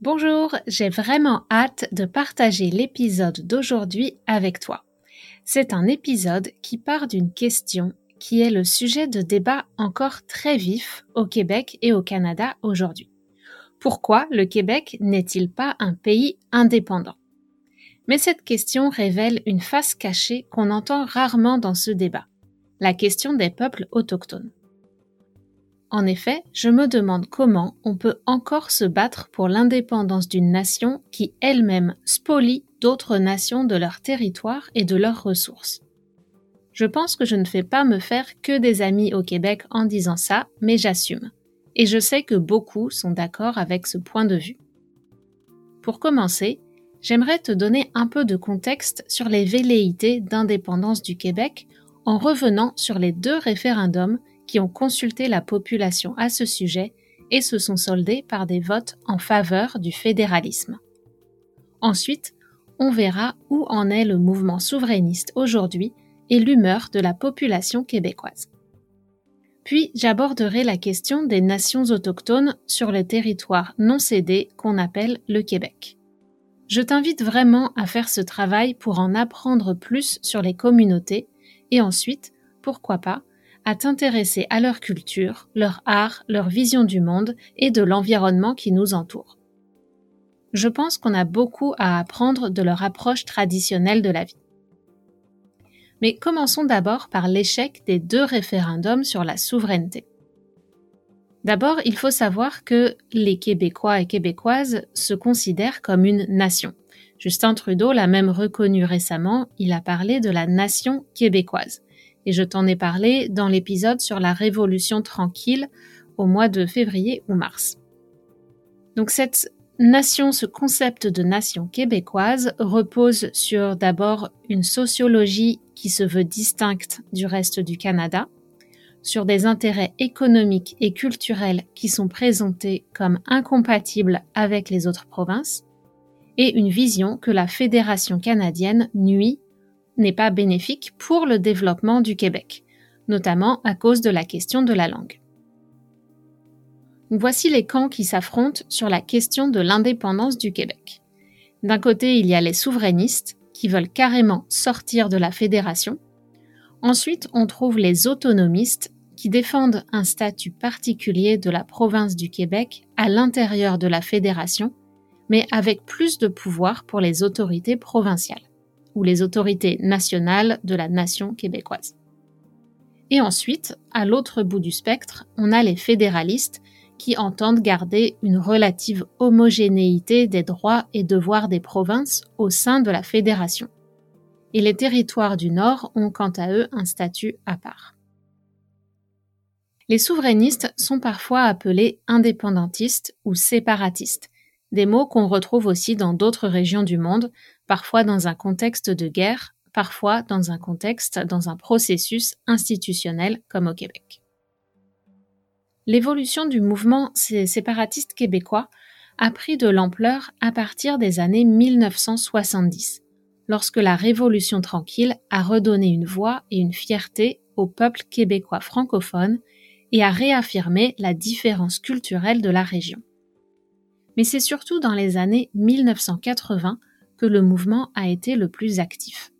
Bonjour, j'ai vraiment hâte de partager l'épisode d'aujourd'hui avec toi. C'est un épisode qui part d'une question qui est le sujet de débat encore très vif au Québec et au Canada aujourd'hui. Pourquoi le Québec n'est-il pas un pays indépendant? Mais cette question révèle une face cachée qu'on entend rarement dans ce débat, la question des peuples autochtones. En effet, je me demande comment on peut encore se battre pour l'indépendance d'une nation qui elle-même spolie d'autres nations de leur territoire et de leurs ressources. Je pense que je ne fais pas me faire que des amis au Québec en disant ça, mais j'assume. Et je sais que beaucoup sont d'accord avec ce point de vue. Pour commencer, j'aimerais te donner un peu de contexte sur les velléités d'indépendance du Québec en revenant sur les deux référendums qui ont consulté la population à ce sujet et se sont soldés par des votes en faveur du fédéralisme. Ensuite, on verra où en est le mouvement souverainiste aujourd'hui et l'humeur de la population québécoise. Puis j'aborderai la question des nations autochtones sur le territoire non cédé qu'on appelle le Québec. Je t'invite vraiment à faire ce travail pour en apprendre plus sur les communautés et ensuite, pourquoi pas, à t'intéresser à leur culture, leur art, leur vision du monde et de l'environnement qui nous entoure. Je pense qu'on a beaucoup à apprendre de leur approche traditionnelle de la vie. Mais commençons d'abord par l'échec des deux référendums sur la souveraineté. D'abord, il faut savoir que les Québécois et Québécoises se considèrent comme une nation. Justin Trudeau l'a même reconnu récemment, il a parlé de la nation québécoise et je t'en ai parlé dans l'épisode sur la Révolution tranquille au mois de février ou mars. Donc cette nation, ce concept de nation québécoise repose sur d'abord une sociologie qui se veut distincte du reste du Canada, sur des intérêts économiques et culturels qui sont présentés comme incompatibles avec les autres provinces, et une vision que la Fédération canadienne nuit n'est pas bénéfique pour le développement du Québec, notamment à cause de la question de la langue. Voici les camps qui s'affrontent sur la question de l'indépendance du Québec. D'un côté, il y a les souverainistes qui veulent carrément sortir de la fédération. Ensuite, on trouve les autonomistes qui défendent un statut particulier de la province du Québec à l'intérieur de la fédération, mais avec plus de pouvoir pour les autorités provinciales ou les autorités nationales de la nation québécoise. Et ensuite, à l'autre bout du spectre, on a les fédéralistes qui entendent garder une relative homogénéité des droits et devoirs des provinces au sein de la fédération. Et les territoires du Nord ont quant à eux un statut à part. Les souverainistes sont parfois appelés indépendantistes ou séparatistes, des mots qu'on retrouve aussi dans d'autres régions du monde, parfois dans un contexte de guerre, parfois dans un contexte, dans un processus institutionnel comme au Québec. L'évolution du mouvement séparatiste québécois a pris de l'ampleur à partir des années 1970, lorsque la Révolution tranquille a redonné une voix et une fierté au peuple québécois francophone et a réaffirmé la différence culturelle de la région. Mais c'est surtout dans les années 1980 que le mouvement a été le plus actif.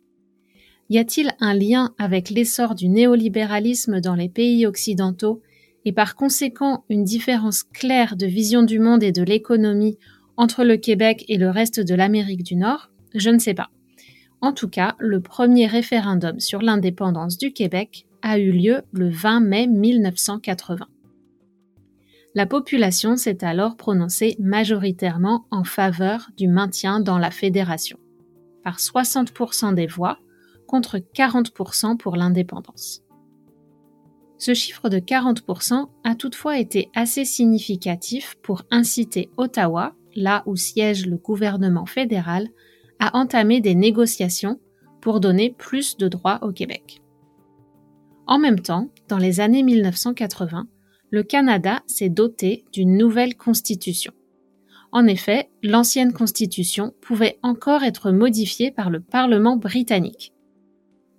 Y a-t-il un lien avec l'essor du néolibéralisme dans les pays occidentaux et par conséquent une différence claire de vision du monde et de l'économie entre le Québec et le reste de l'Amérique du Nord? Je ne sais pas. En tout cas, le premier référendum sur l'indépendance du Québec a eu lieu le 20 mai 1980. La population s'est alors prononcée majoritairement en faveur du maintien dans la fédération, par 60% des voix contre 40% pour l'indépendance. Ce chiffre de 40% a toutefois été assez significatif pour inciter Ottawa, là où siège le gouvernement fédéral, à entamer des négociations pour donner plus de droits au Québec. En même temps, dans les années 1980, le Canada s'est doté d'une nouvelle constitution. En effet, l'ancienne constitution pouvait encore être modifiée par le Parlement britannique.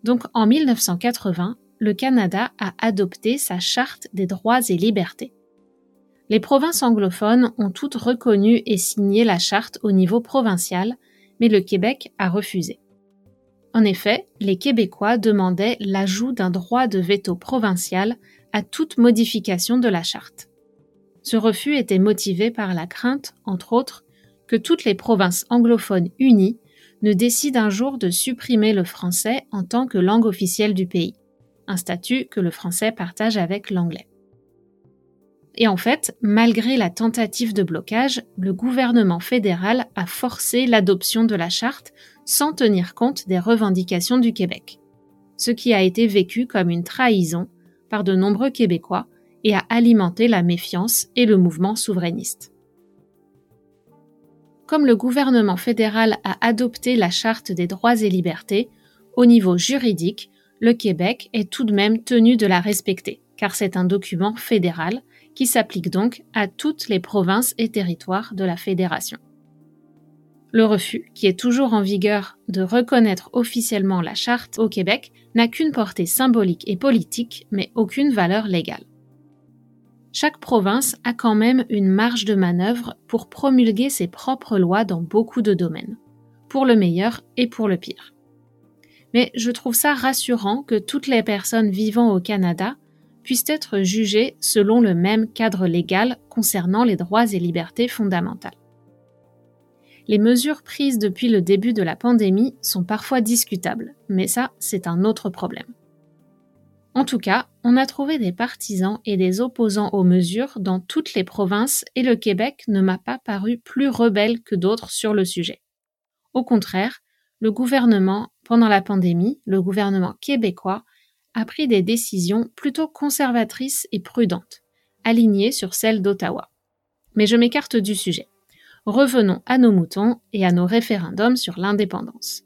Donc en 1980, le Canada a adopté sa Charte des droits et libertés. Les provinces anglophones ont toutes reconnu et signé la charte au niveau provincial, mais le Québec a refusé. En effet, les Québécois demandaient l'ajout d'un droit de veto provincial à toute modification de la charte. Ce refus était motivé par la crainte, entre autres, que toutes les provinces anglophones unies ne décident un jour de supprimer le français en tant que langue officielle du pays, un statut que le français partage avec l'anglais. Et en fait, malgré la tentative de blocage, le gouvernement fédéral a forcé l'adoption de la charte sans tenir compte des revendications du Québec, ce qui a été vécu comme une trahison par de nombreux Québécois et a alimenté la méfiance et le mouvement souverainiste. Comme le gouvernement fédéral a adopté la Charte des droits et libertés, au niveau juridique, le Québec est tout de même tenu de la respecter, car c'est un document fédéral qui s'applique donc à toutes les provinces et territoires de la Fédération. Le refus, qui est toujours en vigueur de reconnaître officiellement la charte au Québec, n'a qu'une portée symbolique et politique, mais aucune valeur légale. Chaque province a quand même une marge de manœuvre pour promulguer ses propres lois dans beaucoup de domaines, pour le meilleur et pour le pire. Mais je trouve ça rassurant que toutes les personnes vivant au Canada puissent être jugées selon le même cadre légal concernant les droits et libertés fondamentales. Les mesures prises depuis le début de la pandémie sont parfois discutables, mais ça, c'est un autre problème. En tout cas, on a trouvé des partisans et des opposants aux mesures dans toutes les provinces et le Québec ne m'a pas paru plus rebelle que d'autres sur le sujet. Au contraire, le gouvernement, pendant la pandémie, le gouvernement québécois, a pris des décisions plutôt conservatrices et prudentes, alignées sur celles d'Ottawa. Mais je m'écarte du sujet. Revenons à nos moutons et à nos référendums sur l'indépendance.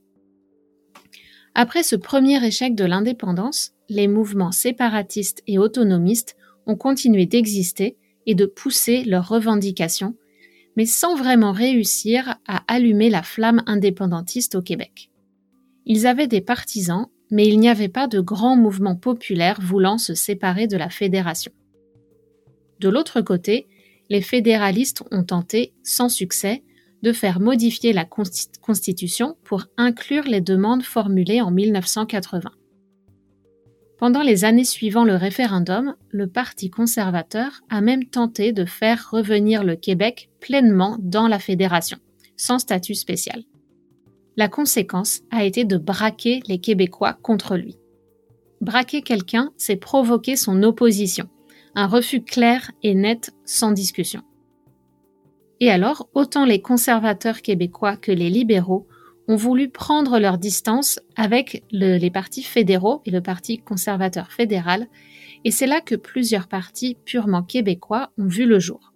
Après ce premier échec de l'indépendance, les mouvements séparatistes et autonomistes ont continué d'exister et de pousser leurs revendications, mais sans vraiment réussir à allumer la flamme indépendantiste au Québec. Ils avaient des partisans mais il n'y avait pas de grand mouvement populaire voulant se séparer de la fédération. De l'autre côté, les fédéralistes ont tenté, sans succès, de faire modifier la Constitution pour inclure les demandes formulées en 1980. Pendant les années suivant le référendum, le Parti conservateur a même tenté de faire revenir le Québec pleinement dans la fédération, sans statut spécial. La conséquence a été de braquer les Québécois contre lui. Braquer quelqu'un, c'est provoquer son opposition, un refus clair et net sans discussion. Et alors, autant les conservateurs québécois que les libéraux ont voulu prendre leur distance avec les partis fédéraux et le Parti conservateur fédéral, et c'est là que plusieurs partis purement québécois ont vu le jour,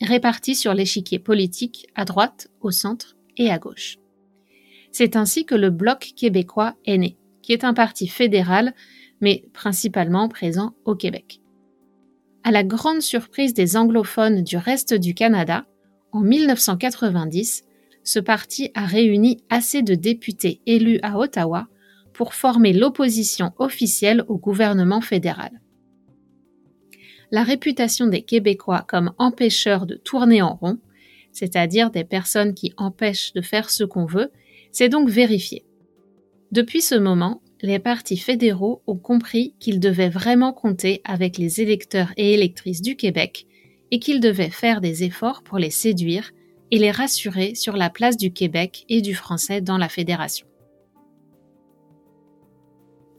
répartis sur l'échiquier politique à droite, au centre et à gauche. C'est ainsi que le Bloc québécois est né, qui est un parti fédéral, mais principalement présent au Québec. À la grande surprise des anglophones du reste du Canada, en 1990, ce parti a réuni assez de députés élus à Ottawa pour former l'opposition officielle au gouvernement fédéral. La réputation des Québécois comme empêcheurs de tourner en rond, c'est-à-dire des personnes qui empêchent de faire ce qu'on veut, s'est donc vérifiée. Depuis ce moment, les partis fédéraux ont compris qu'ils devaient vraiment compter avec les électeurs et électrices du Québec et qu'ils devaient faire des efforts pour les séduire et les rassurer sur la place du Québec et du français dans la fédération.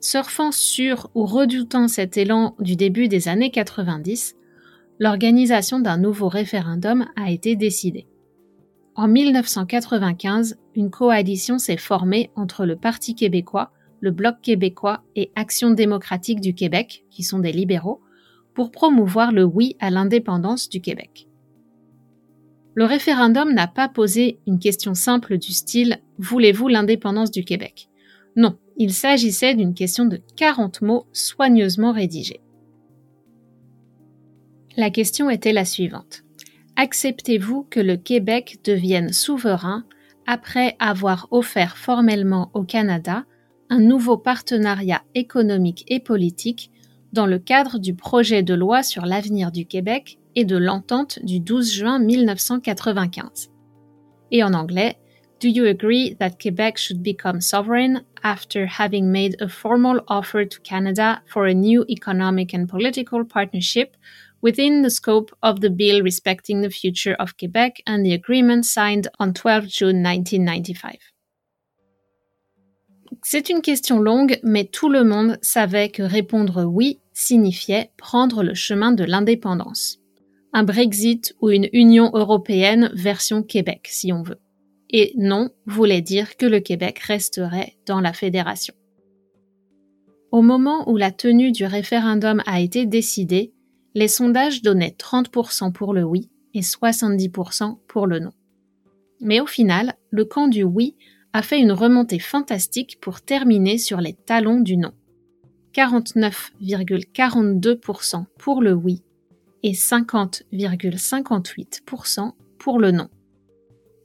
Surfant sur ou redoutant cet élan du début des années 90, l'organisation d'un nouveau référendum a été décidée. En 1995, une coalition s'est formée entre le Parti québécois, le Bloc québécois et Action démocratique du Québec, qui sont des libéraux, pour promouvoir le oui à l'indépendance du Québec. Le référendum n'a pas posé une question simple du style Voulez-vous l'indépendance du Québec? Non, il s'agissait d'une question de 40 mots soigneusement rédigés. La question était la suivante. Acceptez-vous que le Québec devienne souverain après avoir offert formellement au Canada un nouveau partenariat économique et politique dans le cadre du projet de loi sur l'avenir du Québec et de l'entente du 12 juin 1995. Et en anglais, Do you agree that Quebec should become sovereign after having made a formal offer to Canada for a new economic and political partnership within the scope of the bill respecting the future of Quebec and the agreement signed on 12 June 1995? C'est une question longue, mais tout le monde savait que répondre oui signifiait prendre le chemin de l'indépendance. Un Brexit ou une Union européenne version Québec, si on veut. Et non voulait dire que le Québec resterait dans la fédération. Au moment où la tenue du référendum a été décidée, les sondages donnaient 30% pour le oui et 70% pour le non. Mais au final, le camp du oui a fait une remontée fantastique pour terminer sur les talons du non. 49,42% pour le oui et 50,58% pour le non.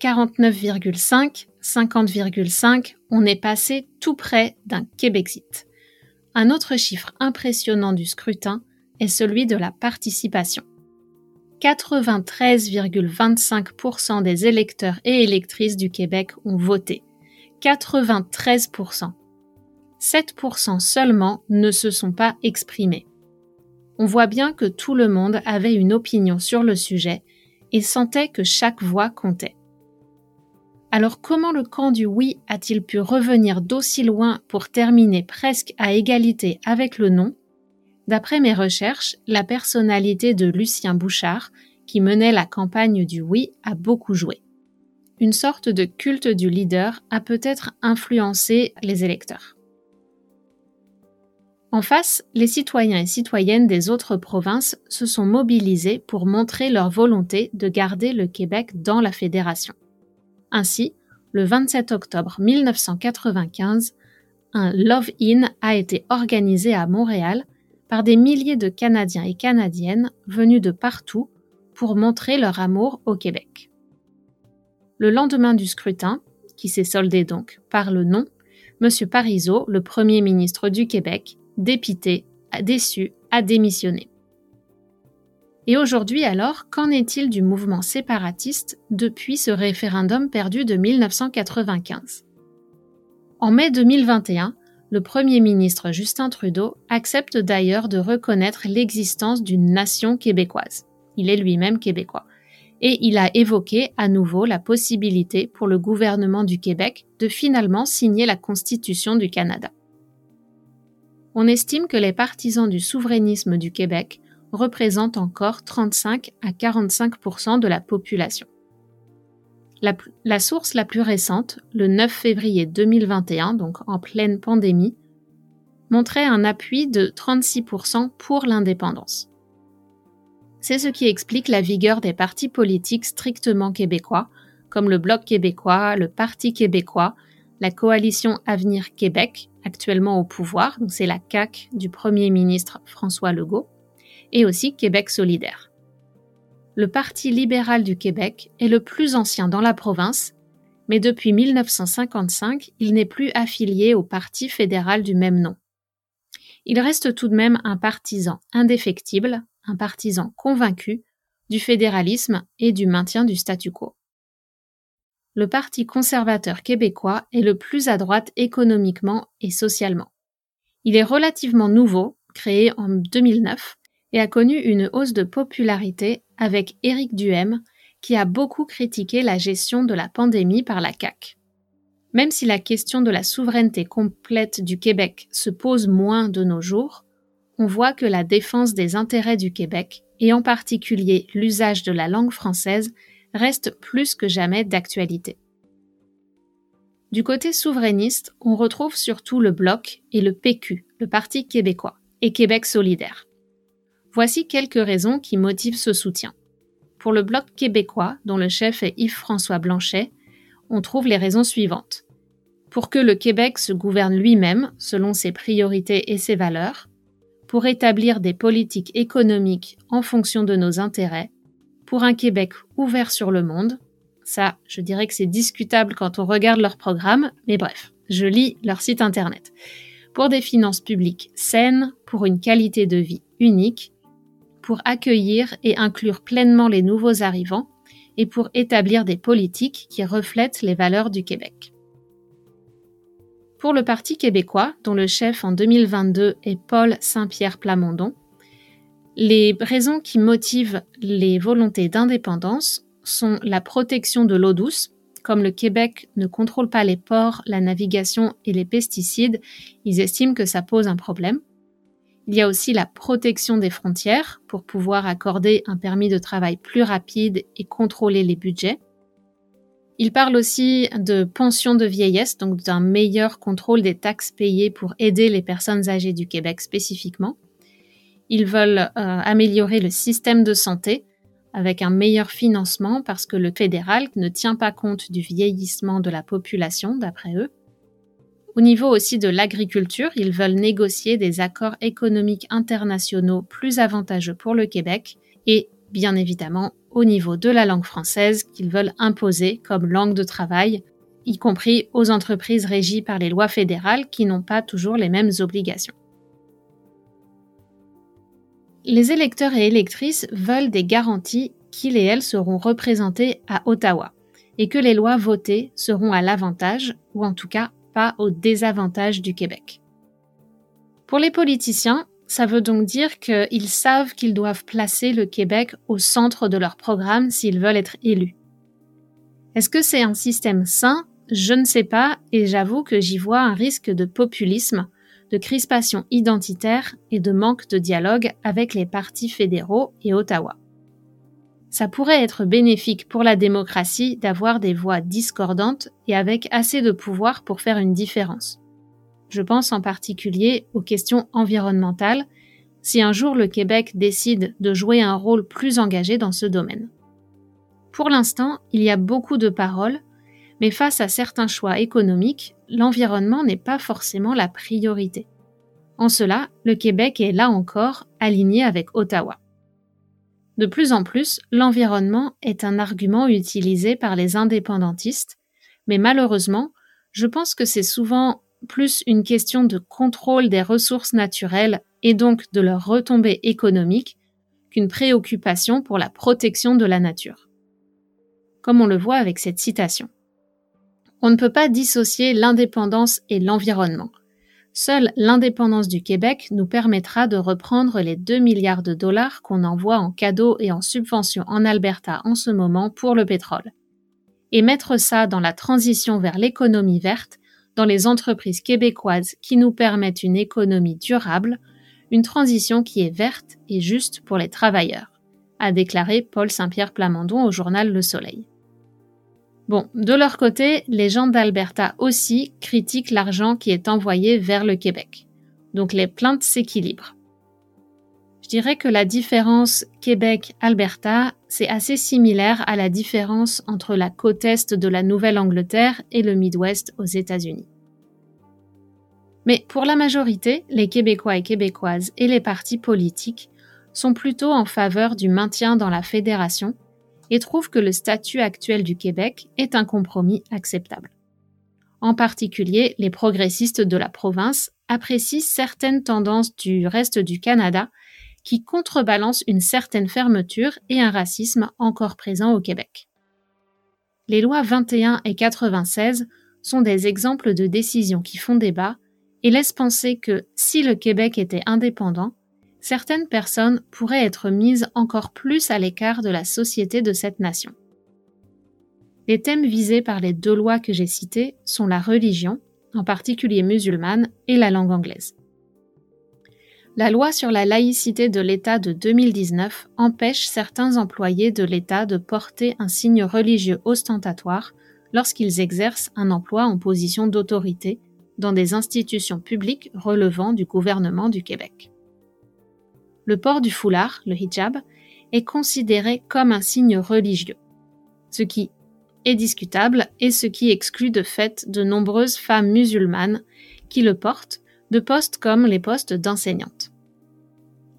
49,5, 50,5, on est passé tout près d'un Québexit. Un autre chiffre impressionnant du scrutin est celui de la participation. 93,25% des électeurs et électrices du Québec ont voté, 93%. 7% seulement ne se sont pas exprimés. On voit bien que tout le monde avait une opinion sur le sujet et sentait que chaque voix comptait. Alors comment le camp du oui a-t-il pu revenir d'aussi loin pour terminer presque à égalité avec le non? D'après mes recherches, la personnalité de Lucien Bouchard, qui menait la campagne du oui, a beaucoup joué une sorte de culte du leader a peut-être influencé les électeurs. En face, les citoyens et citoyennes des autres provinces se sont mobilisés pour montrer leur volonté de garder le Québec dans la fédération. Ainsi, le 27 octobre 1995, un Love-In a été organisé à Montréal par des milliers de Canadiens et Canadiennes venus de partout pour montrer leur amour au Québec. Le lendemain du scrutin, qui s'est soldé donc par le non, M. Parizeau, le Premier ministre du Québec, dépité, déçu, a démissionné. Et aujourd'hui alors, qu'en est-il du mouvement séparatiste depuis ce référendum perdu de 1995 En mai 2021, le Premier ministre Justin Trudeau accepte d'ailleurs de reconnaître l'existence d'une nation québécoise. Il est lui-même québécois et il a évoqué à nouveau la possibilité pour le gouvernement du Québec de finalement signer la Constitution du Canada. On estime que les partisans du souverainisme du Québec représentent encore 35 à 45% de la population. La, source la plus récente, le 9 février 2021, donc en pleine pandémie, montrait un appui de 36% pour l'indépendance. C'est ce qui explique la vigueur des partis politiques strictement québécois, comme le Bloc québécois, le Parti québécois, la coalition Avenir Québec, actuellement au pouvoir, donc c'est la CAQ du Premier ministre François Legault, et aussi Québec solidaire. Le Parti libéral du Québec est le plus ancien dans la province mais depuis 1955, il n'est plus affilié au Parti fédéral du même nom. Il reste tout de même un partisan indéfectible, un partisan convaincu du fédéralisme et du maintien du statu quo. Le Parti conservateur québécois est le plus à droite économiquement et socialement. Il est relativement nouveau, créé en 2009, et a connu une hausse de popularité avec Éric Duhem, qui a beaucoup critiqué la gestion de la pandémie par la CAQ. Même si la question de la souveraineté complète du Québec se pose moins de nos jours, on voit que la défense des intérêts du Québec, et en particulier l'usage de la langue française, reste plus que jamais d'actualité. Du côté souverainiste, on retrouve surtout le Bloc et le PQ, le Parti québécois, et Québec solidaire. Voici quelques raisons qui motivent ce soutien. Pour le Bloc québécois, dont le chef est Yves-François Blanchet, on trouve les raisons suivantes. Pour que le Québec se gouverne lui-même, selon ses priorités et ses valeurs, pour établir des politiques économiques en fonction de nos intérêts, pour un Québec ouvert sur le monde, ça, je dirais que c'est discutable quand on regarde leur programme, mais bref, je lis leur site internet. Pour des finances publiques saines, pour une qualité de vie unique, pour accueillir et inclure pleinement les nouveaux arrivants et pour établir des politiques qui reflètent les valeurs du Québec. Pour le Parti québécois, dont le chef en 2022 est Paul Saint-Pierre Plamondon, les raisons qui motivent les volontés d'indépendance sont la protection de l'eau douce, comme le Québec ne contrôle pas les ports, la navigation et les pesticides, ils estiment que ça pose un problème. Il y a aussi la protection des frontières pour pouvoir accorder un permis de travail plus rapide et contrôler les budgets. Il parle aussi de pension de vieillesse, donc d'un meilleur contrôle des taxes payées pour aider les personnes âgées du Québec spécifiquement. Ils veulent améliorer le système de santé avec un meilleur financement parce que le fédéral ne tient pas compte du vieillissement de la population, d'après eux. Au niveau aussi de l'agriculture, ils veulent négocier des accords économiques internationaux plus avantageux pour le Québec et, bien évidemment, au niveau de la langue française qu'ils veulent imposer comme langue de travail, y compris aux entreprises régies par les lois fédérales qui n'ont pas toujours les mêmes obligations. Les électeurs et électrices veulent des garanties qu'ils et elles seront représentés à Ottawa et que les lois votées seront à l'avantage, ou en tout cas pas au désavantage du Québec. Pour les politiciens, ça veut donc dire qu'ils savent qu'ils doivent placer le Québec au centre de leur programme s'ils veulent être élus. Est-ce que c'est un système sain? Je ne sais pas et j'avoue que j'y vois un risque de populisme, de crispation identitaire et de manque de dialogue avec les partis fédéraux et Ottawa. Ça pourrait être bénéfique pour la démocratie d'avoir des voix discordantes et avec assez de pouvoir pour faire une différence. Je pense en particulier aux questions environnementales, si un jour le Québec décide de jouer un rôle plus engagé dans ce domaine. Pour l'instant, il y a beaucoup de paroles, mais face à certains choix économiques, l'environnement n'est pas forcément la priorité. En cela, le Québec est là encore aligné avec Ottawa. De plus en plus, l'environnement est un argument utilisé par les indépendantistes, mais malheureusement, je pense que c'est souvent plus une question de contrôle des ressources naturelles et donc de leur retombée économique qu'une préoccupation pour la protection de la nature. Comme on le voit avec cette citation. On ne peut pas dissocier l'indépendance et l'environnement. Seule l'indépendance du Québec nous permettra de reprendre les 2 milliards de dollars qu'on envoie en cadeaux et en subventions en Alberta en ce moment pour le pétrole. Et mettre ça dans la transition vers l'économie verte, dans les entreprises québécoises qui nous permettent une économie durable, une transition qui est verte et juste pour les travailleurs, a déclaré Paul Saint-Pierre Plamondon au journal Le Soleil. Bon, de leur côté, les gens d'Alberta aussi critiquent l'argent qui est envoyé vers le Québec. Donc les plaintes s'équilibrent. Je dirais que la différence Québec-Alberta, c'est assez similaire à la différence entre la côte est de la Nouvelle-Angleterre et le Midwest aux États-Unis. Mais pour la majorité, les Québécois et Québécoises et les partis politiques sont plutôt en faveur du maintien dans la fédération et trouvent que le statut actuel du Québec est un compromis acceptable. En particulier, les progressistes de la province apprécient certaines tendances du reste du Canada qui contrebalancent une certaine fermeture et un racisme encore présent au Québec. Les lois 21 et 96 sont des exemples de décisions qui font débat et laissent penser que si le Québec était indépendant, certaines personnes pourraient être mises encore plus à l'écart de la société de cette nation. Les thèmes visés par les deux lois que j'ai citées sont la religion, en particulier musulmane, et la langue anglaise. La loi sur la laïcité de l'État de 2019 empêche certains employés de l'État de porter un signe religieux ostentatoire lorsqu'ils exercent un emploi en position d'autorité dans des institutions publiques relevant du gouvernement du Québec. Le port du foulard, le hijab, est considéré comme un signe religieux, ce qui est discutable et ce qui exclut de fait de nombreuses femmes musulmanes qui le portent de postes comme les postes d'enseignantes.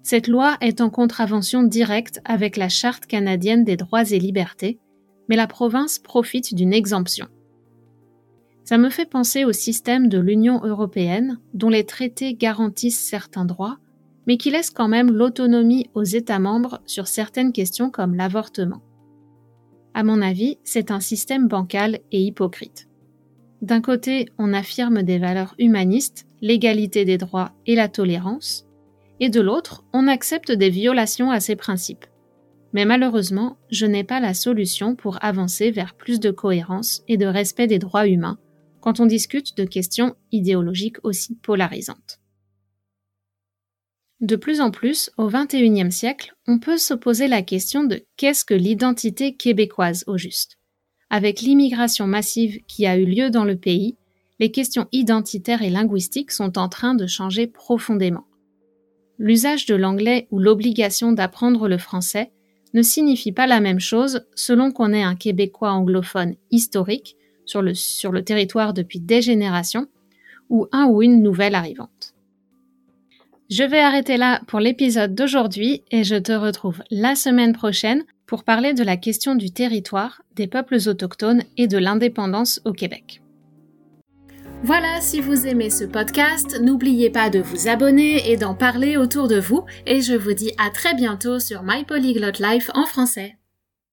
Cette loi est en contravention directe avec la Charte canadienne des droits et libertés, mais la province profite d'une exemption. Ça me fait penser au système de l'Union européenne, dont les traités garantissent certains droits, mais qui laissent quand même l'autonomie aux États membres sur certaines questions comme l'avortement. À mon avis, c'est un système bancal et hypocrite. D'un côté, on affirme des valeurs humanistes, l'égalité des droits et la tolérance, et de l'autre, on accepte des violations à ces principes. Mais malheureusement, je n'ai pas la solution pour avancer vers plus de cohérence et de respect des droits humains quand on discute de questions idéologiques aussi polarisantes. De plus en plus, au XXIe siècle, on peut se poser la question de qu'est-ce que l'identité québécoise au juste? Avec l'immigration massive qui a eu lieu dans le pays, les questions identitaires et linguistiques sont en train de changer profondément. L'usage de l'anglais ou l'obligation d'apprendre le français ne signifie pas la même chose selon qu'on est un Québécois anglophone historique sur le, sur le territoire depuis des générations ou un ou une nouvelle arrivante. Je vais arrêter là pour l'épisode d'aujourd'hui et je te retrouve la semaine prochaine pour parler de la question du territoire, des peuples autochtones et de l'indépendance au Québec. Voilà, si vous aimez ce podcast, n'oubliez pas de vous abonner et d'en parler autour de vous et je vous dis à très bientôt sur My Polyglot Life en français.